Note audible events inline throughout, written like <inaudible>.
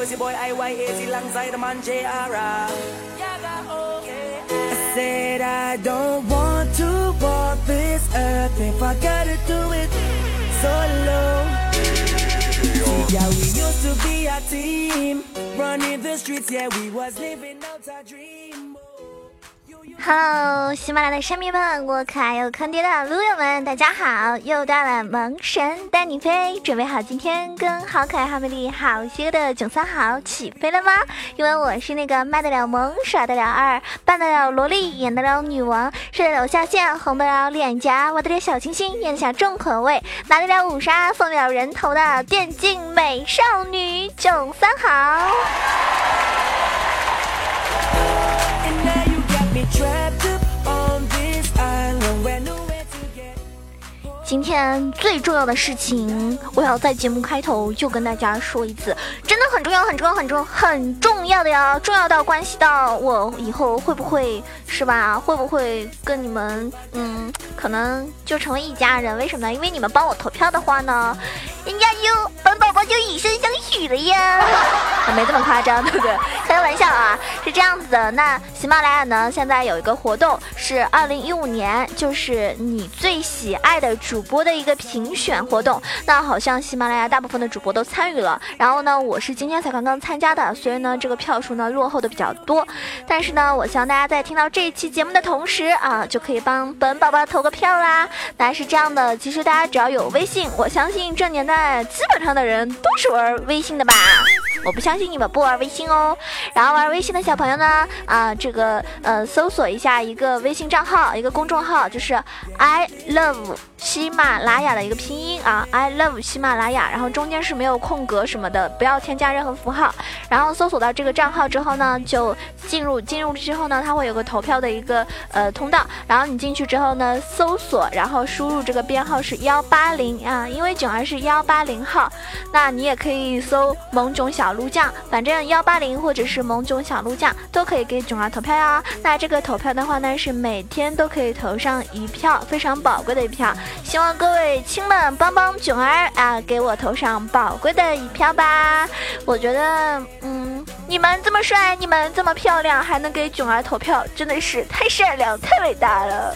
Josie boy IYAZ alongside the man JR. I said I don't want to walk this earth if I gotta do it solo. Yeah, we used to be a team, running the streets. Yeah, we was living out our dream. Hello，喜马拉雅的山民们，我可爱又坑爹的撸友们，大家好！又到了萌神带你飞，准备好今天跟好可爱、好美丽、好邪恶的囧三好起飞了吗？因为我是那个卖得了萌、耍得了二、扮得了萝莉、演得了女王、射得了下线、红得了脸颊、玩得了小清新、咽得下重口味、拿得了五杀、送得了人头的电竞美少女囧三好。今天最重要的事情，我要在节目开头就跟大家说一次，真的很重要，很重要，很重要，很重要的呀！重要到关系到我以后会不会是吧？会不会跟你们，嗯，可能就成为一家人？为什么呢？因为你们帮我投票的话呢，人家就本宝宝就以身相许了呀。<laughs> 没这么夸张，对不对？<laughs> 开个玩笑啊，是这样子的。那喜马拉雅呢，现在有一个活动，是二零一五年，就是你最喜爱的主播的一个评选活动。那好像喜马拉雅大部分的主播都参与了，然后呢，我是今天才刚刚参加的，所以呢，这个票数呢落后的比较多。但是呢，我希望大家在听到这这期节目的同时啊，就可以帮本宝宝投个票啦。那是这样的，其实大家只要有微信，我相信这年代基本上的人都是玩微信的吧。我不相信你们不玩微信哦。然后玩微信的小朋友呢，啊，这个呃，搜索一下一个微信账号，一个公众号，就是 I love 喜马拉雅的一个拼音啊，I love 喜马拉雅，然后中间是没有空格什么的，不要添加任何符号。然后搜索到这个账号之后呢，就进入进入之后呢，它会有个投票的一个呃通道。然后你进去之后呢，搜索，然后输入这个编号是幺八零啊，因为囧儿是幺八零号，那你也可以搜萌囧小鹿酱，反正幺八零或者是萌囧小鹿酱都可以给囧儿投票呀。那这个投票的话呢，是每天都可以投上一票，非常宝贵的一票。希望各位亲们帮帮囧儿啊，给我投上宝贵的一票吧。我觉得，嗯，你们这么帅，你们这么漂亮，还能给囧儿投票，真的是太善良、太伟大了。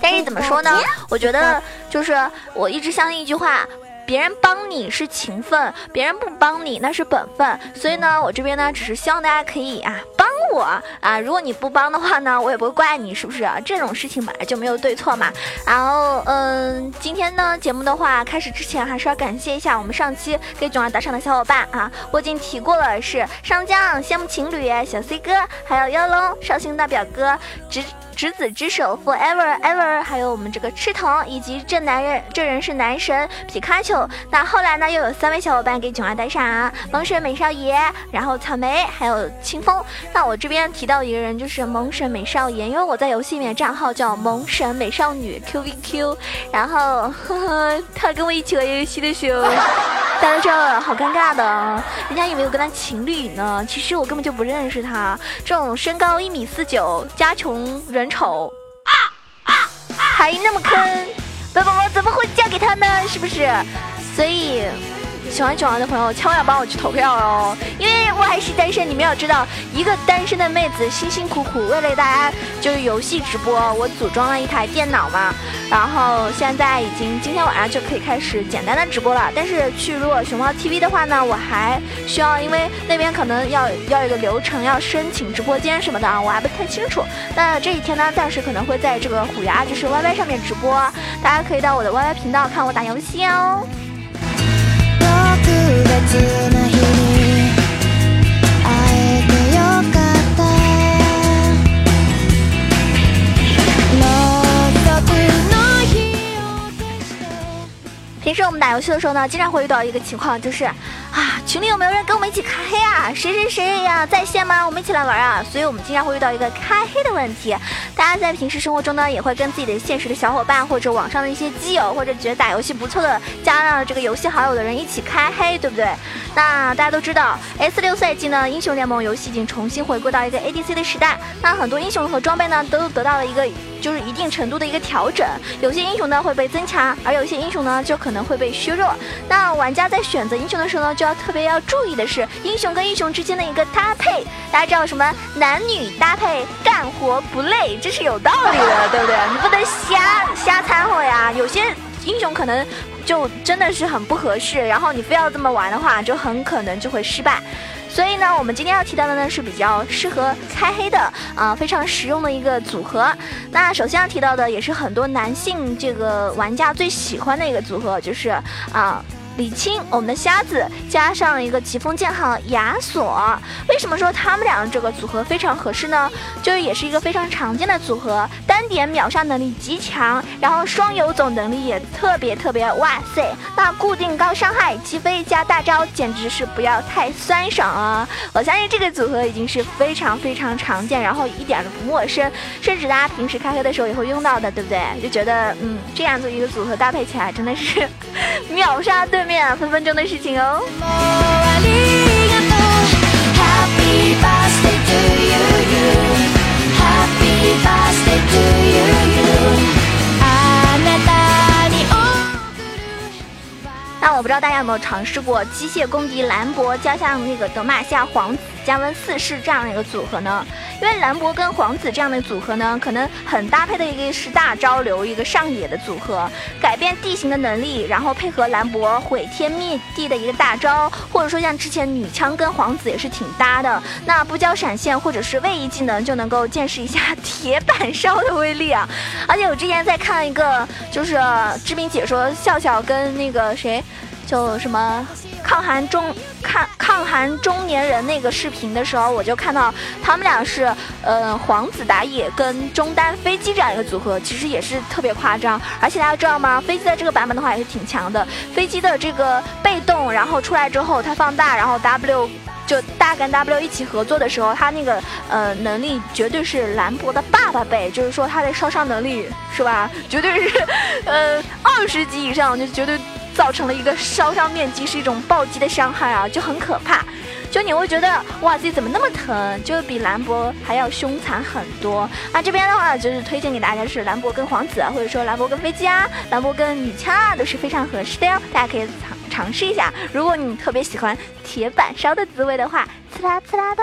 但是怎么说呢？我觉得就是我一直相信一句话。别人帮你是情分，别人不帮你那是本分。所以呢，我这边呢，只是希望大家可以啊帮我啊。如果你不帮的话呢，我也不会怪你，是不是？这种事情本来就没有对错嘛。然后，嗯，今天呢节目的话，开始之前还是要感谢一下我们上期给囧儿打赏的小伙伴啊。我已经提过了，是上将、羡慕情侣、小 C 哥，还有妖龙、绍兴大表哥、直。执子之手，forever ever，还有我们这个赤瞳，以及这男人，这人是男神皮卡丘。那后来呢，又有三位小伙伴给囧儿打赏，萌神美少爷，然后草莓，还有清风。那我这边提到一个人，就是萌神美少爷，因为我在游戏里面账号叫萌神美少女 QVQ，然后呵呵，他跟我一起玩游戏的时候，大家知道好尴尬的，人家以为我跟他情侣呢，其实我根本就不认识他。这种身高一米四九，家穷人。人丑，还那么坑，本宝宝怎么会嫁给他呢？是不是？所以。喜欢九儿的朋友，千万要帮我去投票哦，因为我还是单身。你们要知道，一个单身的妹子辛辛苦苦为了大家就是游戏直播，我组装了一台电脑嘛，然后现在已经今天晚上就可以开始简单的直播了。但是去如果熊猫 TV 的话呢，我还需要，因为那边可能要要一个流程，要申请直播间什么的啊，我还不太清楚。那这几天呢，暂时可能会在这个虎牙就是 YY 上面直播，大家可以到我的 YY 频道看我打游戏哦。平时我们打游戏的时候呢，经常会遇到一个情况，就是啊，群里有没有人跟我们一起开黑啊？谁谁谁呀，在线吗？我们一起来玩啊！所以我们经常会遇到一个开黑的问题。大家在平时生活中呢，也会跟自己的现实的小伙伴，或者网上的一些基友，或者觉得打游戏不错的，加上这个游戏好友的人一起开黑，对不对？那大家都知道，S 六赛季呢，英雄联盟游戏已经重新回归到一个 ADC 的时代。那很多英雄和装备呢，都得到了一个就是一定程度的一个调整。有些英雄呢会被增强，而有些英雄呢就可能会被削弱。那玩家在选择英雄的时候呢，就要特别。要注意的是英雄跟英雄之间的一个搭配。大家知道什么男女搭配干活不累，这是有道理的，对不对？你不能瞎瞎掺和呀。有些英雄可能就真的是很不合适，然后你非要这么玩的话，就很可能就会失败。所以呢，我们今天要提到的呢是比较适合开黑的啊，非常实用的一个组合。那首先要提到的也是很多男性这个玩家最喜欢的一个组合，就是啊。李青，我们的瞎子加上一个疾风剑号亚索，为什么说他们俩这个组合非常合适呢？就是也是一个非常常见的组合，单点秒杀能力极强，然后双游走能力也特别特别哇塞！那固定高伤害，击飞加大招，简直是不要太酸爽啊！我相信这个组合已经是非常非常常见，然后一点都不陌生，甚至大家平时开黑的时候也会用到的，对不对？就觉得嗯，这样子一个组合搭配起来真的是 <laughs> 秒杀对。面分分钟的事情哦。那我不知道大家有没有尝试过机械公敌兰博加上那个德玛西亚皇子加温四世这样的一个组合呢？因为兰博跟皇子这样的组合呢，可能很搭配的一个是大招流一个上野的组合，改变地形的能力，然后配合兰博毁天灭地的一个大招，或者说像之前女枪跟皇子也是挺搭的。那不交闪现或者是位移技能就能够见识一下 <laughs> 铁板烧的威力啊！而且我之前在看一个就是知名解说笑笑跟那个谁。就什么抗寒中抗抗寒中年人那个视频的时候，我就看到他们俩是呃皇子打野跟中单飞机这样一个组合，其实也是特别夸张。而且大家知道吗？飞机在这个版本的话也是挺强的。飞机的这个被动，然后出来之后他放大，然后 W 就大跟 W 一起合作的时候，他那个呃能力绝对是兰博的爸爸倍，就是说他的烧伤能力是吧？绝对是呃二十级以上，就绝对。造成了一个烧伤面积是一种暴击的伤害啊，就很可怕。就你会觉得哇自己怎么那么疼，就比兰博还要凶残很多。那，这边的话就是推荐给大家是兰博跟皇子，啊或者说兰博跟飞机啊，兰博跟女枪啊都是非常合适的哟。大家可以尝尝试一下。如果你特别喜欢铁板烧的滋味的话，刺啦刺啦的。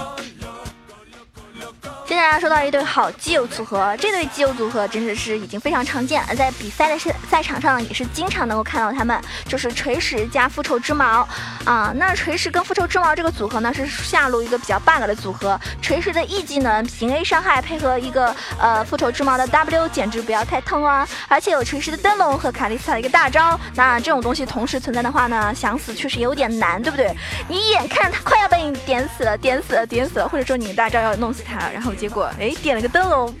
大家说到一对好基友组合，这对基友组合真的是已经非常常见，在比赛的赛赛场上也是经常能够看到他们，就是锤石加复仇之矛啊。那锤石跟复仇之矛这个组合呢，是下路一个比较 bug 的组合。锤石的 E 技能平 A 伤害配合一个呃复仇之矛的 W，简直不要太痛啊！而且有锤石的灯笼和卡莉斯塔的一个大招，那这种东西同时存在的话呢，想死确实有点难，对不对？你眼看他快要被你点死了，点死了，点死了，或者说你大招要弄死他，然后。结果果哎，点了个灯笼，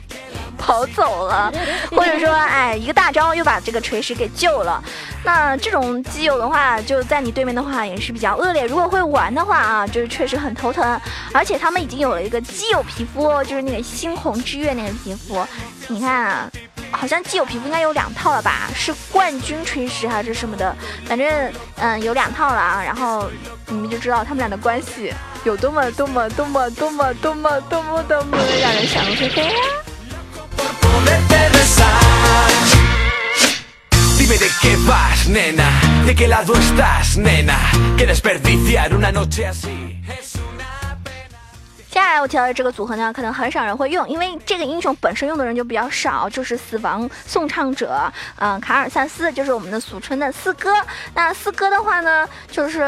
跑走了，或者说哎，一个大招又把这个锤石给救了。那这种基友的话，就在你对面的话也是比较恶劣。如果会玩的话啊，就是确实很头疼。而且他们已经有了一个基友皮肤，就是那个猩红之月那个皮肤。你看啊，好像基友皮肤应该有两套了吧？是冠军锤石还是什么的？反正嗯，有两套了啊。然后你们就知道他们俩的关系。有多么多么多么多么多么多么多么让人想入非非呀！接下来我提到的这个组合呢，可能很少人会用，因为这个英雄本身用的人就比较少，就是死亡颂唱者，嗯，卡尔萨斯，就是我们的俗称的四哥。那四哥的话呢，就是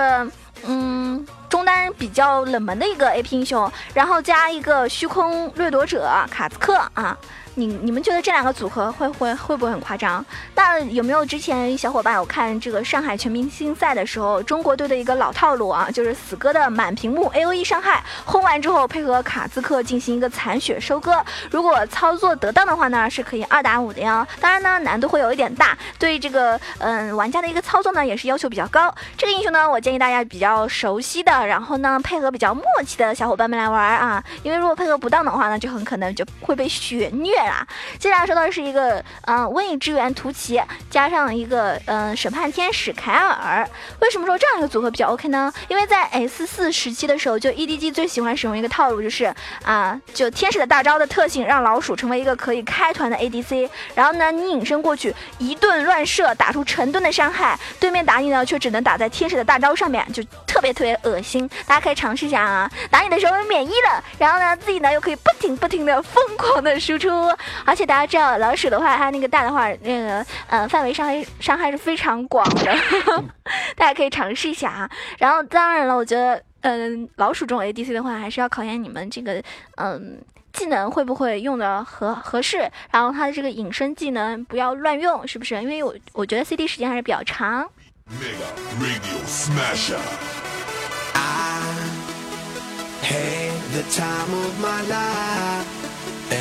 嗯。中单比较冷门的一个 A P 英雄，然后加一个虚空掠夺者卡兹克啊。你你们觉得这两个组合会会会不会很夸张？那有没有之前小伙伴有看这个上海全明星赛的时候，中国队的一个老套路啊，就是死歌的满屏幕 A O E 伤害，轰完之后配合卡兹克进行一个残血收割。如果操作得当的话呢，是可以二打五的呀。当然呢，难度会有一点大，对这个嗯玩家的一个操作呢，也是要求比较高。这个英雄呢，我建议大家比较熟悉的，然后呢配合比较默契的小伙伴们来玩啊，因为如果配合不当的话呢，就很可能就会被血虐。啦。接下来说到是一个嗯瘟疫之源图奇加上一个嗯审判天使凯尔。为什么说这样一个组合比较 OK 呢？因为在 S 四时期的时候，就 EDG 最喜欢使用一个套路，就是啊就天使的大招的特性让老鼠成为一个可以开团的 ADC，然后呢你隐身过去一顿乱射，打出成吨的伤害，对面打你呢却只能打在天使的大招上面，就特别特别恶心。大家可以尝试一下啊，打你的时候免疫了，然后呢自己呢又可以不停不停的疯狂的输出，而且大家知道老鼠的话，它那个大的话，那个呃范围伤害伤害是非常广的，<laughs> 大家可以尝试一下啊。然后当然了，我觉得嗯老鼠这种 ADC 的话，还是要考验你们这个嗯。技能会不会用的合合适？然后它的这个隐身技能不要乱用，是不是？因为我我觉得 CD 时间还是比较长。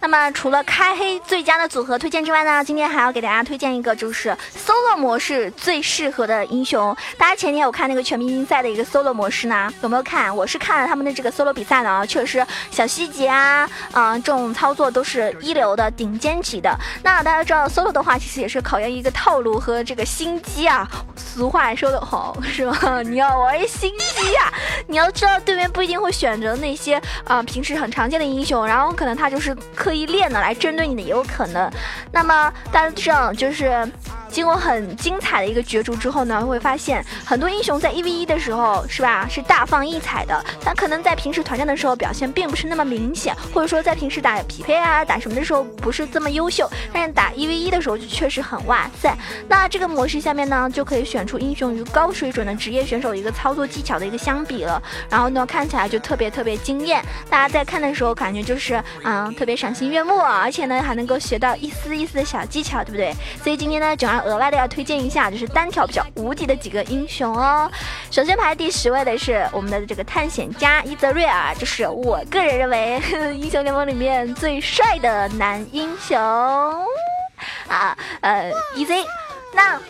那么除了开黑最佳的组合推荐之外呢，今天还要给大家推荐一个就是 solo 模式最适合的英雄。大家前天有看那个全明星赛的一个 solo 模式呢？有没有看？我是看了他们的这个 solo 比赛的啊，确实小细节啊，啊、这种操作都是一流的顶尖级的。那大家知道 solo 的话，其实也是考验一个套路和这个心机啊。俗话说得好，<laughs> 是吧？你要玩心机啊、你要知道对面不一定会选择那些啊、平时很常见的英雄，然后可能他就是刻意练的来针对你的也有可能。那么大家知道，就是经过很精彩的一个角逐之后呢，会发现很多英雄在一 v 一的时候是吧是大放异彩的，但可能在平时团战的时候表现并不是那么明显，或者说在平时打匹配啊打什么的时候不是这么优秀，但是打一 v 一的时候就确实很哇塞。那这个模式下面呢，就可以选出英雄与高水准的职业选手一个操作技巧的一个相比了，然后呢看起来就特别特别惊艳，大家在看的时候感觉就是嗯特别赏心悦目，而且呢还能够学到一丝一丝的小技巧，对不对？所以今天呢，九儿额外的要推荐一下，就是单挑比较无敌的几个英雄哦。首先排第十位的是我们的这个探险家伊泽瑞尔，就是我个人认为 <laughs> 英雄联盟里面最帅的男英雄啊，呃，EZ。那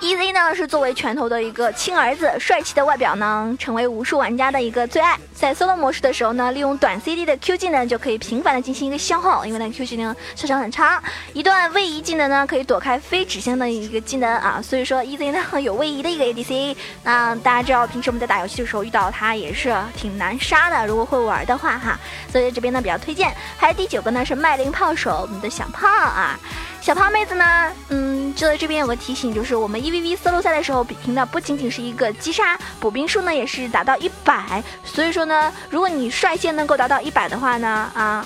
EZ 呢是作为拳头的一个亲儿子，帅气的外表呢，成为无数玩家的一个最爱。在 solo 模式的时候呢，利用短 CD 的 Q 技能就可以频繁的进行一个消耗，因为那 Q 技能射程很长。一段位移技能呢，可以躲开非指向的一个技能啊，所以说 EZ 呢 <laughs> 有位移的一个 ADC。那大家知道，平时我们在打游戏的时候遇到它也是挺难杀的，如果会玩的话哈。所以这边呢比较推荐。还有第九个呢是麦林炮手，我们的小胖啊。小胖妹子呢，嗯，就在这边有个提醒，就是我们 EVV 四路赛的时候比拼的不仅仅是一个击杀，补兵数呢也是达到一百，所以说呢，如果你率先能够达到一百的话呢，啊。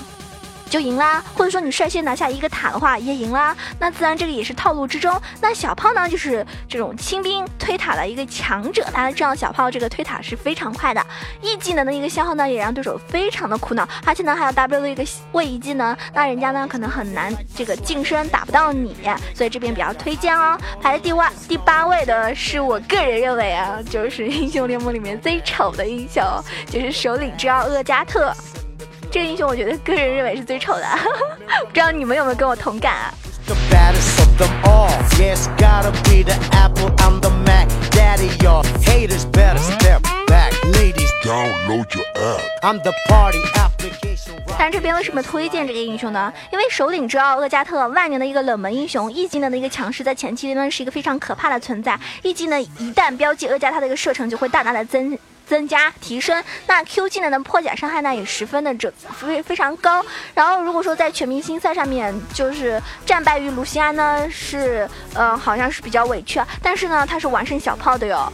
就赢啦，或者说你率先拿下一个塔的话也赢啦，那自然这个也是套路之中。那小炮呢，就是这种清兵推塔的一个强者，那这样小炮这个推塔是非常快的，E 技能的一个消耗呢，也让对手非常的苦恼，而且呢还有 W 的一个位移技能，那人家呢可能很难这个近身打不到你，所以这边比较推荐哦。排在第八第八位的是我个人认为啊，就是英雄联盟里面最丑的英雄，就是首领之二厄加特。这个英雄我觉得个人认为是最丑的，不知道你们有没有跟我同感啊？The baddest of them all. Yes, gotta be the apple. I'm the Mac. Daddy, your haters better step back. Ladies, Download your app. I'm the party application. 但是这边为什么推荐这个英雄呢？因为首领之二厄加特万年的一个冷门英雄，E 技能的一个强势在前期阶段是一个非常可怕的存在。E 技能一旦标记厄加特的一个射程，就会大大的增。增加提升，那 Q 技能的破甲伤害呢也十分的这非非常高。然后如果说在全明星赛上面就是战败于卢锡安呢，是呃好像是比较委屈啊，但是呢他是完胜小炮的哟。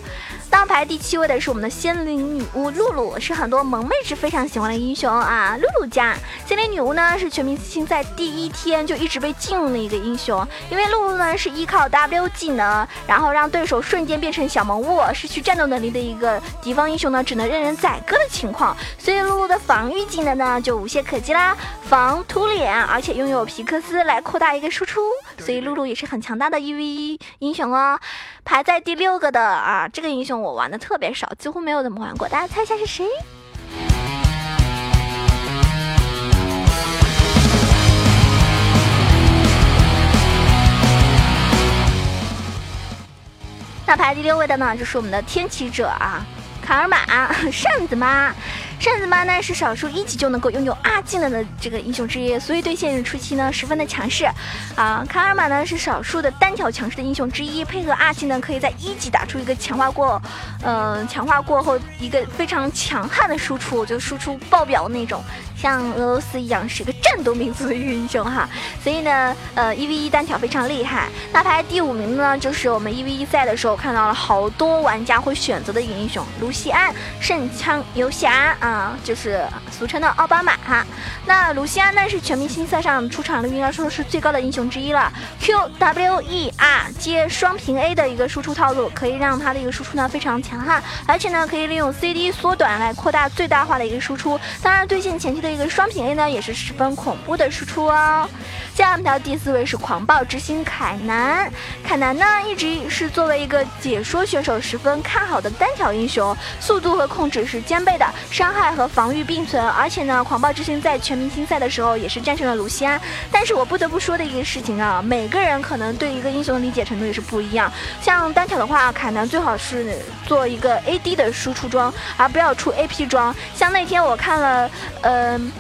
当排第七位的是我们的仙灵女巫露露，是很多萌妹是非常喜欢的英雄啊。露露家仙灵女巫呢是全明星赛第一天就一直被禁用的一个英雄，因为露露呢是依靠 W 技能，然后让对手瞬间变成小萌物，失去战斗能力的一个敌方英雄呢，只能任人宰割的情况，所以露露的防御技能呢就无懈可击啦，防突脸，而且拥有皮克斯来扩大一个输出，所以露露也是很强大的一 v 一英雄哦。排在第六个的啊，这个英雄我玩的特别少几乎没有怎么玩过大家猜一下是谁？那排第六位的呢就是我们的天启者啊卡尔玛 <laughs> 扇子妈。扇子妈呢是少数一级就能够拥有二技能的这个英雄之一，所以对线人初期呢十分的强势。啊，卡尔玛呢是少数的单挑强势的英雄之一，配合二技能可以在一级打出一个强化过，嗯、强化过后一个非常强悍的输出，就输出爆表的那种，像俄罗斯一样是一个战斗民族的英雄哈。所以呢，呃，一 v 一单挑非常厉害。那排第五名呢，就是我们一 v 一赛的时候看到了好多玩家会选择的一个英雄卢锡安，圣枪游侠啊，啊就是俗称的奥巴马哈。那卢锡安呢是全明星赛上出场率应该说是最高的英雄之一了，Q W E R 接双平 A 的一个输出套路，可以让他的一个输出呢非常强悍，而且呢可以利用 CD 缩短来扩大最大化的一个输出。当然，对线前期的一个双平 A 呢也是十分恐怖的输出哦。下一条第四位是狂暴之星凯南，凯南呢一直是作为一个解说选手十分看好的单挑英雄，速度和控制是兼备的，伤害和防御并存，而且呢，狂暴之星在全明星赛的时候也是战胜了卢锡安。但是我不得不说的一个事情啊，每个人可能对一个英雄的理解程度也是不一样。像单挑的话，凯南最好是做一个 AD 的输出装，而不要出 AP 装。像那天我看了，嗯、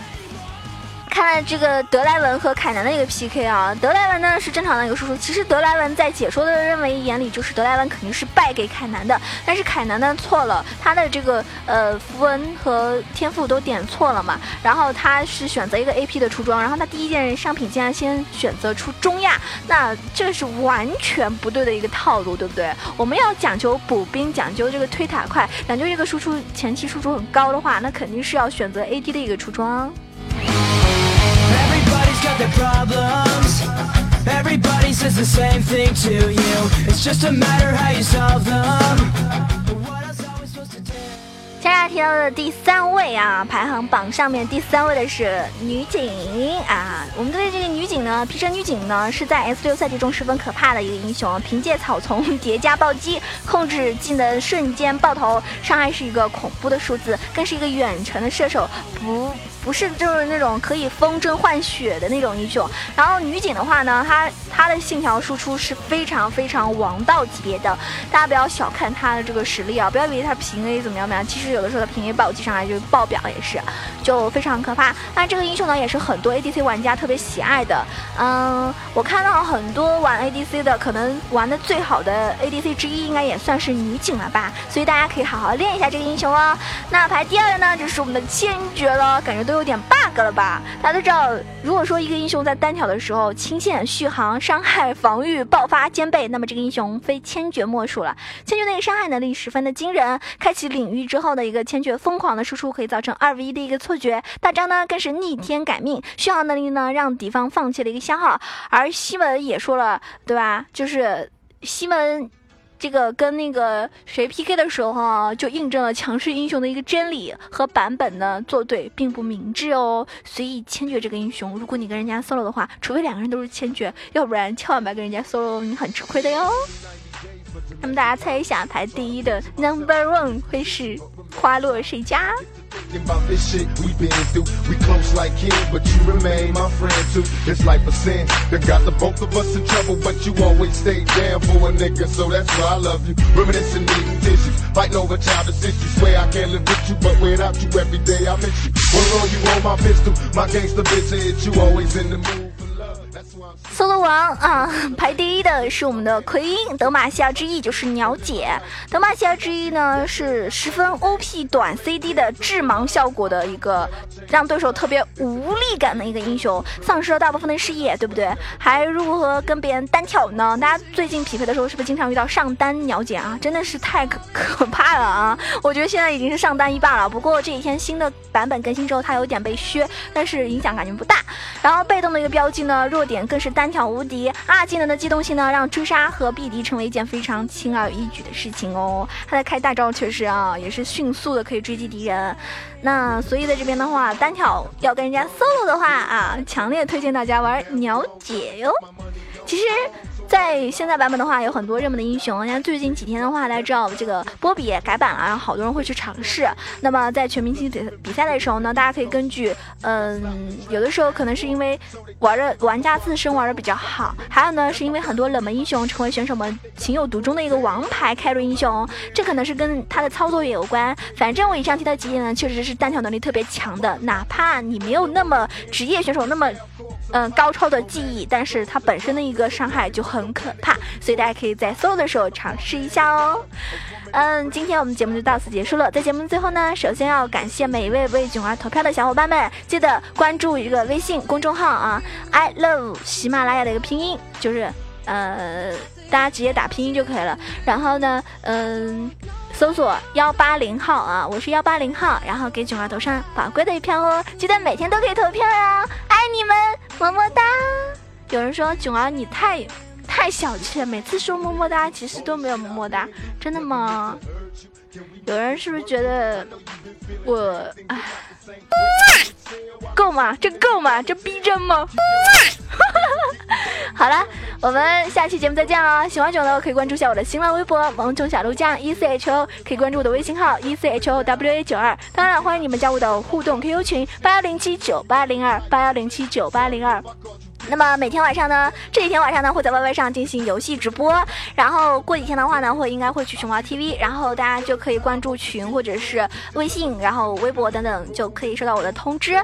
看这个德莱文和凯南的一个 PK 啊，德莱文呢是正常的一个输出，其实德莱文在解说的认为眼里就是德莱文肯定是败给凯南的，但是凯南呢错了，他的这个呃符文和天赋都点错了嘛，然后他是选择一个 AP 的出装，然后他第一件商品竟然先选择出中亚，那这是完全不对的一个套路，对不对？我们要讲究补兵，讲究这个推塔快，讲究这个输出前期输出很高的话，那肯定是要选择 AD 的一个出装。The problems. Everybody says the same thing to you. It's just a matter how you solve them. What else are we supposed to do? 接下来提到的第三位啊，排行榜上面第三位的是女警啊。我们对这个女警呢，皮神女警呢是在 S 六赛季中十分可怕的一个英雄，凭借草丛叠加暴击，控制技能瞬间爆头，伤害是一个恐怖的数字，更是一个远程的射手，不。不是就是那种可以风筝换血的那种英雄，然后女警的话呢，她她的信条输出是非常非常王道级别的，大家不要小看她的这个实力啊，不要以为她平 A 怎么样怎么样，其实有的时候她平 A 暴击上来就爆表也是，就非常可怕。那这个英雄呢，也是很多 ADC 玩家特别喜爱的。嗯，我看到很多玩 ADC 的，可能玩的最好的 ADC 之一，应该也算是女警了吧。所以大家可以好好练一下这个英雄哦。那排第二的呢，就是我们的千珏了，感觉都有点 bug 了吧？大家都知道，如果说一个英雄在单挑的时候，清线、续航、伤害、防御、爆发兼备，那么这个英雄非千珏莫属了。千珏的一个伤害能力十分的惊人，开启领域之后的一个千珏疯狂的输出，可以造成二 v 一的一个错觉。大招呢更是逆天改命，续航能力呢让敌方放弃了一个消耗。而西门也说了，对吧？就是西门。这个跟那个谁 PK 的时候啊，就印证了强势英雄的一个真理，和版本呢作对并不明智哦。所以千珏这个英雄，如果你跟人家 solo 的话，除非两个人都是千珏，要不然千万别跟人家 solo，你很吃亏的哟。那么大家猜一下，排第一的 Number One 会是花落谁家？ Thinking about this shit we been through. We close like kin, but you remain my friend too. It's like a sin that got the both of us in trouble, but you always stay down for a nigga, so that's why I love you. Reminiscing, needing tissues, fighting over childish issues. Swear I can't live with you, but without you every day I miss you. Well, on you on my pistol, my gangster bitch hit you always in the mood Solo 王啊，排第一的是我们的奎因德玛西亚之翼，就是鸟姐。德玛西亚之翼呢是十分 OP 短 CD 的致盲效果的一个，让对手特别无力感的一个英雄，丧失了大部分的视野，对不对？还如何跟别人单挑呢？大家最近匹配的时候是不是经常遇到上单鸟姐啊？真的是太可可怕了啊！我觉得现在已经是上单一霸了，不过这几天新的版本更新之后，它有点被削，但是影响感觉不大。然后被动的一个标记呢，弱点更是单单挑无敌。二技能的机动性呢，让追杀和避敌成为一件非常轻而易举的事情哦。他在开大招确实啊，也是迅速的可以追击敌人。那所以在这边的话，单挑要跟人家 solo 的话啊，强烈推荐大家玩鸟姐哟。其实。在现在版本的话，有很多热门的英雄。像最近几天的话，大家知道这个波比改版了，然后好多人会去尝试。那么在全明星比比赛的时候呢，大家可以根据，嗯，有的时候可能是因为玩的玩家自身玩的比较好，还有呢是因为很多冷门英雄成为选手们情有独钟的一个王牌开路英雄，这可能是跟他的操作也有关。反正我以上提到几点呢，确实是单挑能力特别强的，哪怕你没有那么职业选手那么。嗯，高超的技艺，但是它本身的一个伤害就很可怕，所以大家可以在搜的时候尝试一下哦。嗯，今天我们节目就到此结束了。在节目最后呢，首先要感谢每一位为囧儿投票的小伙伴们，记得关注一个微信公众号啊，I love 喜马拉雅的一个拼音，就是呃，大家直接打拼音就可以了。然后呢，嗯。搜索幺八零号啊，我是幺八零号，然后给囧儿投上宝贵的一票哦，记得每天都可以投票呀，爱你们，么么哒。有人说囧儿你太太小气了，每次说么么哒，其实都没有么么哒，真的吗？有人是不是觉得我唉？够吗？这够吗？这逼真吗？<laughs> <laughs> 好了，我们下期节目再见了。喜欢囧的可以关注一下我的新浪微博萌囧小鹿酱 E C H O，可以关注我的微信号 E C H O W A 九二。当然欢迎你们加入我的互动 QQ 群八幺零七九八零二八幺零七九八零二。那么每天晚上呢，这几天晚上呢会在 YY 上进行游戏直播，然后过几天的话呢会应该会去熊猫 TV，然后大家就可以关注群或者是微信，然后微博等等就可以收到我的通知。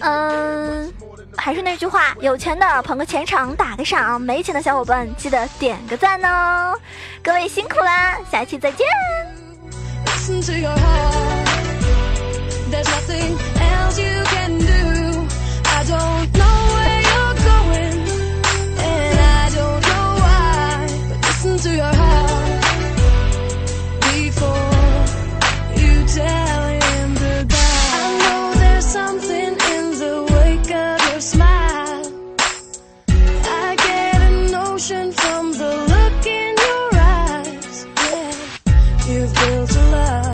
嗯，还是那句话，有钱的捧个钱场打个赏，没钱的小伙伴记得点个赞哦。各位辛苦啦，下期再见。Listen to your heart. There's nothing else you can do. I don't